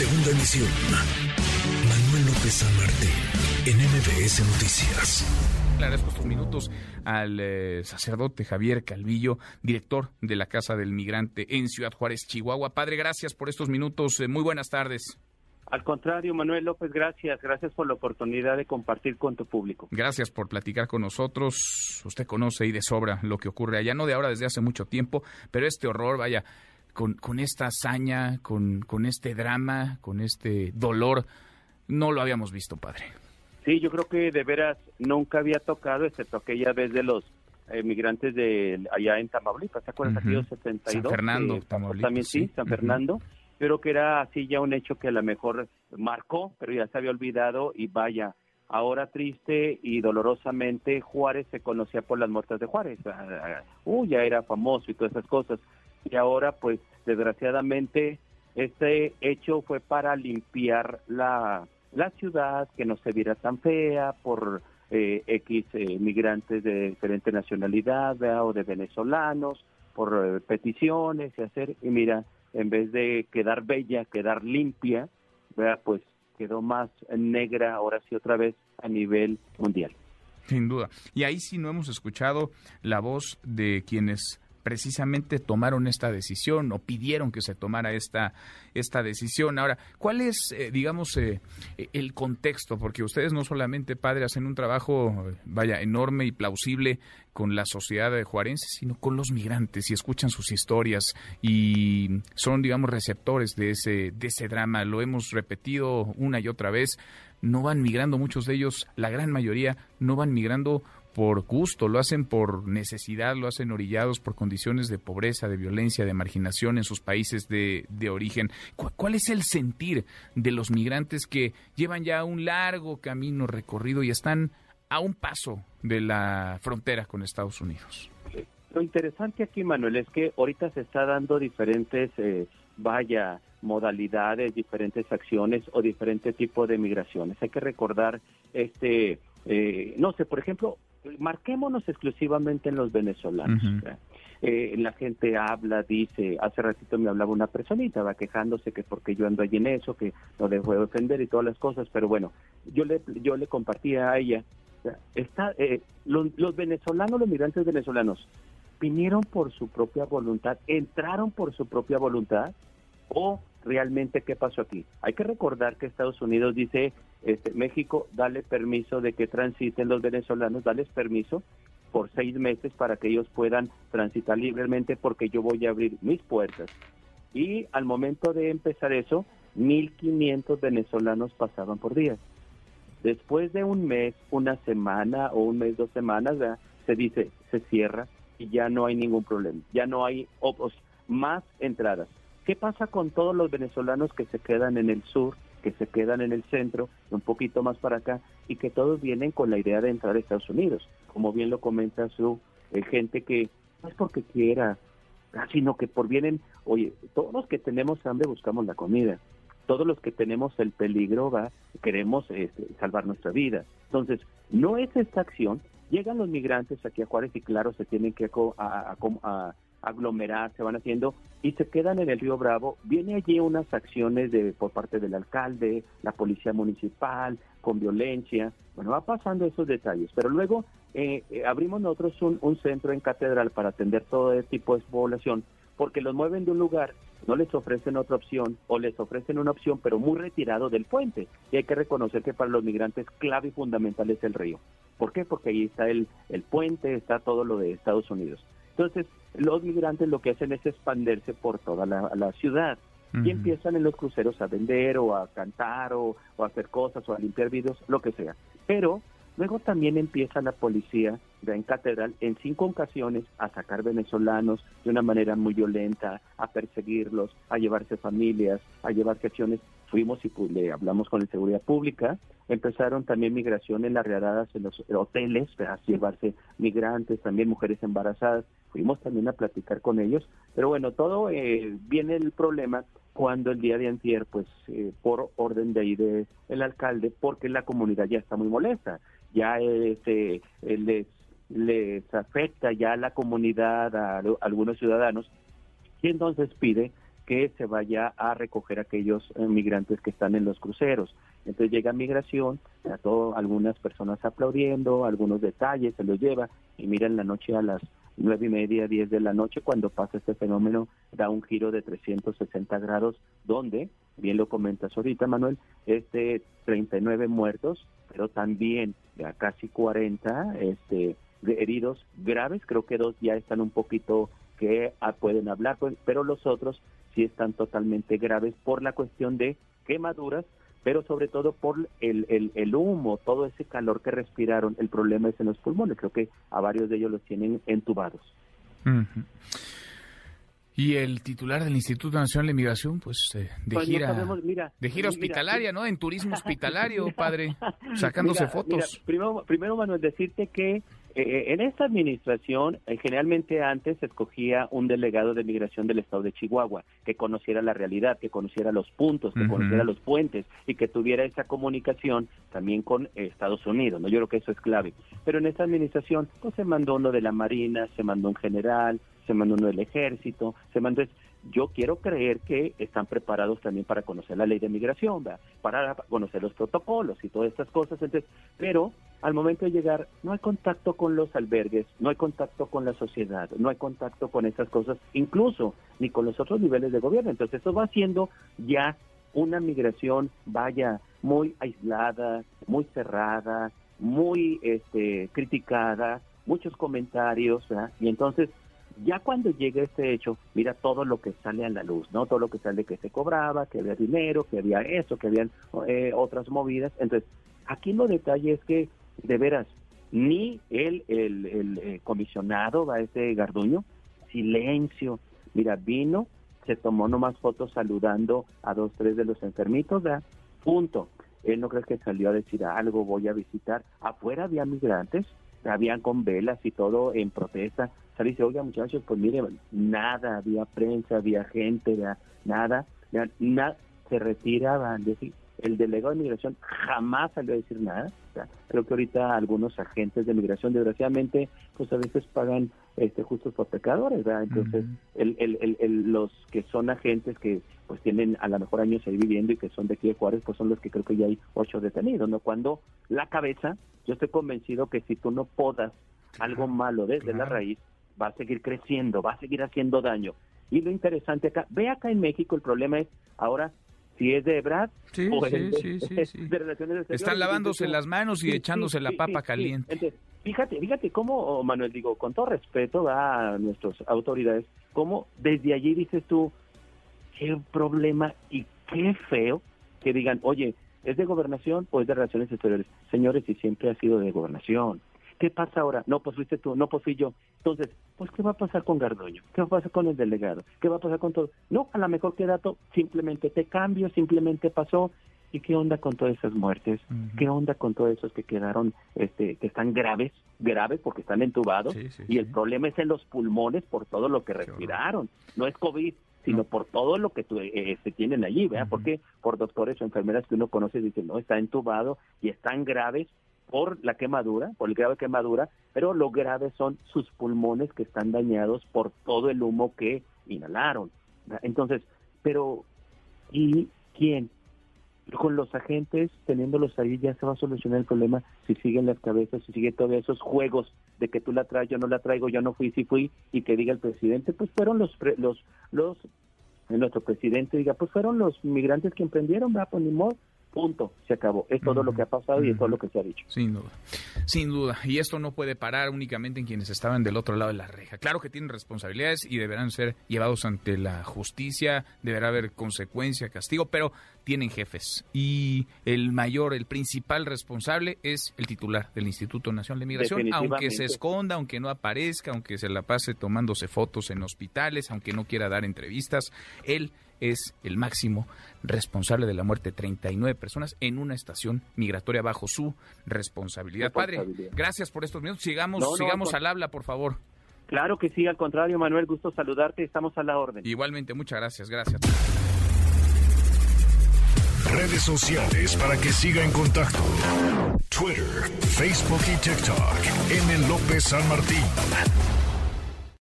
Segunda emisión. Manuel López San en MBS Noticias. Le agradezco estos minutos al eh, sacerdote Javier Calvillo, director de la Casa del Migrante en Ciudad Juárez, Chihuahua. Padre, gracias por estos minutos. Eh, muy buenas tardes. Al contrario, Manuel López, gracias. Gracias por la oportunidad de compartir con tu público. Gracias por platicar con nosotros. Usted conoce y de sobra lo que ocurre allá, no de ahora, desde hace mucho tiempo, pero este horror, vaya, con, con esta hazaña, con, con este drama, con este dolor, no lo habíamos visto, padre. Sí, yo creo que de veras nunca había tocado, excepto aquella vez de los emigrantes de allá en Tamaulipas, ¿te acuerdas? Uh 72. San Fernando, Tamaulipas. También sí, San Fernando pero que era así ya un hecho que a lo mejor marcó, pero ya se había olvidado y vaya, ahora triste y dolorosamente Juárez se conocía por las muertes de Juárez, uh, ya era famoso y todas esas cosas, y ahora pues desgraciadamente este hecho fue para limpiar la, la ciudad, que no se viera tan fea por eh, X eh, migrantes de diferente nacionalidad o de venezolanos, por eh, peticiones y hacer, y mira, en vez de quedar bella, quedar limpia, pues quedó más negra ahora sí otra vez a nivel mundial. Sin duda. Y ahí sí no hemos escuchado la voz de quienes precisamente tomaron esta decisión o pidieron que se tomara esta, esta decisión. Ahora, ¿cuál es, eh, digamos, eh, el contexto? Porque ustedes no solamente, padre, hacen un trabajo, vaya, enorme y plausible con la sociedad de juarense, sino con los migrantes y escuchan sus historias y son, digamos, receptores de ese, de ese drama. Lo hemos repetido una y otra vez. No van migrando muchos de ellos, la gran mayoría no van migrando por gusto, lo hacen por necesidad, lo hacen orillados por condiciones de pobreza, de violencia, de marginación en sus países de, origen. ¿Cuál es el sentir de los migrantes que llevan ya un largo camino recorrido y están a un paso de la frontera con Estados Unidos? Lo interesante aquí, Manuel, es que ahorita se está dando diferentes, eh, vaya, modalidades, diferentes acciones o diferentes tipos de migraciones. Hay que recordar, este, eh, no sé, por ejemplo, marquémonos exclusivamente en los venezolanos. Eh, la gente habla, dice, hace ratito me hablaba una personita, va quejándose que porque yo ando allí en eso, que no dejo de defender y todas las cosas, pero bueno, yo le, yo le compartía a ella, está, eh, los, los venezolanos, los migrantes venezolanos, vinieron por su propia voluntad, entraron por su propia voluntad, o realmente qué pasó aquí. Hay que recordar que Estados Unidos dice, este, México, dale permiso de que transiten los venezolanos, dales permiso por seis meses para que ellos puedan transitar libremente porque yo voy a abrir mis puertas. Y al momento de empezar eso, 1.500 venezolanos pasaban por día. Después de un mes, una semana o un mes, dos semanas, se dice, se cierra y ya no hay ningún problema, ya no hay más entradas. ¿Qué pasa con todos los venezolanos que se quedan en el sur, que se quedan en el centro, un poquito más para acá, y que todos vienen con la idea de entrar a Estados Unidos? Como bien lo comenta su eh, gente que no es porque quiera, ah, sino que por vienen, oye, todos los que tenemos hambre buscamos la comida, todos los que tenemos el peligro va, queremos este, salvar nuestra vida. Entonces, no es esta acción, llegan los migrantes aquí a Juárez y claro, se tienen que a, a, aglomerar, se van haciendo y se quedan en el río Bravo. Viene allí unas acciones de por parte del alcalde, la policía municipal, con violencia. Bueno, va pasando esos detalles, pero luego eh, eh, abrimos nosotros un, un, centro en Catedral para atender todo este tipo de población, porque los mueven de un lugar, no les ofrecen otra opción o les ofrecen una opción, pero muy retirado del puente. Y hay que reconocer que para los migrantes clave y fundamental es el río. ¿Por qué? Porque ahí está el, el puente, está todo lo de Estados Unidos. Entonces, los migrantes lo que hacen es expandirse por toda la, ciudad y empiezan en los cruceros a vender o a cantar o, a hacer cosas o a limpiar vidrios, lo que sea. Pero luego también empieza la policía de en Catedral en cinco ocasiones a sacar venezolanos de una manera muy violenta, a perseguirlos, a llevarse familias, a llevarse acciones. Fuimos y pues, le hablamos con la seguridad pública, empezaron también migración en las en los hoteles, a llevarse migrantes, también mujeres embarazadas. Fuimos también a platicar con ellos, pero bueno, todo eh, viene el problema cuando el día de antier, pues eh, por orden de ahí de el alcalde, porque la comunidad ya está muy molesta, ya este, les, les afecta ya a la comunidad, a, algunos ciudadanos, y entonces pide que se vaya a recoger aquellos eh, migrantes que están en los cruceros. Entonces llega migración, a todo, algunas personas aplaudiendo, algunos detalles se los lleva y mira en la noche a las nueve y media, diez de la noche, cuando pasa este fenómeno, da un giro de 360 grados, donde, bien lo comentas ahorita, Manuel, este 39 muertos, pero también ya casi 40 este, heridos graves, creo que dos ya están un poquito que ah, pueden hablar, pues, pero los otros sí están totalmente graves por la cuestión de quemaduras, pero sobre todo por el, el, humo, todo ese calor que respiraron, el problema es en los pulmones, creo que a varios de ellos los tienen entubados. Y el titular del Instituto Nacional de Migración, pues eh, de pues gira, de gira hospitalaria, ¿no? En turismo hospitalario, padre, sacándose fotos. primero, primero, Manuel, decirte que eh, en esta administración, eh, generalmente antes se escogía un delegado de migración del estado de Chihuahua, que conociera la realidad, que conociera los puntos, que conociera los puentes y que tuviera esa comunicación también con Estados Unidos, ¿no? Yo creo que eso es clave. Pero en esta administración, pues se mandó uno de la Marina, se mandó un general, se mandó uno del ejército, se mandó... Yo quiero creer que están preparados también para conocer la ley de migración, para conocer los protocolos y todas estas cosas. Entonces, pero al momento de llegar no hay contacto con los albergues, no hay contacto con la sociedad, no hay contacto con esas cosas, incluso ni con los otros niveles de gobierno. Entonces, eso va haciendo ya una migración, vaya, muy aislada, muy cerrada, muy este, criticada, muchos comentarios, y entonces ya cuando llega este hecho, mira todo lo que sale a la luz, ¿no? Todo lo que sale que se cobraba, que había dinero, que había eso, que habían eh, otras movidas. Entonces, aquí lo detalle es que, de veras, ni el, el, eh, comisionado, va ese Garduño, silencio. Mira, vino, se tomó nomás fotos saludando a dos, tres de los enfermitos, ¿verdad? Punto. Él no cree que salió a decir algo, voy a visitar. Afuera había migrantes, habían con velas y todo en protesta. Salí y dice, oiga muchachos, pues mire, nada, había prensa, había gente, nada, nada, se retiraban. El delegado de migración jamás salió a decir nada. creo que ahorita algunos agentes de migración, desgraciadamente, pues a veces pagan este justos por pecadores, ¿verdad? Entonces, el, el, el, los que son agentes que pues tienen a lo mejor años ahí viviendo y que son de aquí de Juárez, pues son los que creo que ya hay ocho detenidos, ¿no? Cuando la cabeza, yo estoy convencido que si tú no podas algo malo desde la raíz, va a seguir creciendo, va a seguir haciendo daño. Y lo interesante acá, ve acá en México, el problema es ahora si es de Brad sí, o sí, sí, sí, de relaciones Están lavándose las manos y echándose la papa caliente. fíjate, fíjate cómo, oh, Manuel, digo, con todo respeto a nuestras autoridades, cómo desde allí dices tú, qué problema y qué feo que digan, oye, ¿es de gobernación o es de relaciones exteriores? Señores, y siempre ha sido de gobernación. ¿Qué pasa ahora? No, pues fuiste tú, no, pues fui yo. Entonces, pues, ¿qué va a pasar con Gardoño? ¿Qué va a pasar con el delegado? ¿Qué va a pasar con todo? No, a lo mejor qué dato simplemente te cambio, simplemente pasó. ¿Y qué onda con todas esas muertes? ¿Qué onda con todos esos que quedaron, este, que están graves, graves porque están entubados? y el problema es en los pulmones por todo lo que respiraron. No es COVID, sino por todo lo que tu, eh, se tienen allí, ¿verdad? Porque por doctores o enfermeras que uno conoce dicen, no, está entubado y están graves por la quemadura, por el grave quemadura, pero lo grave son sus pulmones que están dañados por todo el humo que inhalaron. Entonces, pero ¿y quién? Con los agentes, teniéndolos ahí, ya se va a solucionar el problema si siguen las cabezas, si siguen todos esos juegos de que tú la traes, yo no la traigo, yo no fui, sí fui, y que diga el presidente, pues fueron los, los, los, nuestro presidente diga, pues fueron los migrantes que emprendieron, va, pues ni modo, Punto, se acabó. Es todo lo que ha pasado y es todo lo que se ha dicho. Sin duda, sin duda. Y esto no puede parar únicamente en quienes estaban del otro lado de la reja. Claro que tienen responsabilidades y deberán ser llevados ante la justicia, deberá haber consecuencia, castigo, pero tienen jefes. Y el mayor, el principal responsable es el titular del Instituto Nacional de Migración, aunque se esconda, aunque no aparezca, aunque se la pase tomándose fotos en hospitales, aunque no quiera dar entrevistas, él es el máximo responsable de la muerte de 39 personas en una estación migratoria bajo su responsabilidad. Padre, gracias por estos minutos. Sigamos, sigamos al habla, por favor. Claro que sí, al contrario, Manuel, gusto saludarte, estamos a la orden. Igualmente, muchas gracias, gracias. Redes sociales para que siga en contacto: Twitter, Facebook y TikTok. M. López San Martín.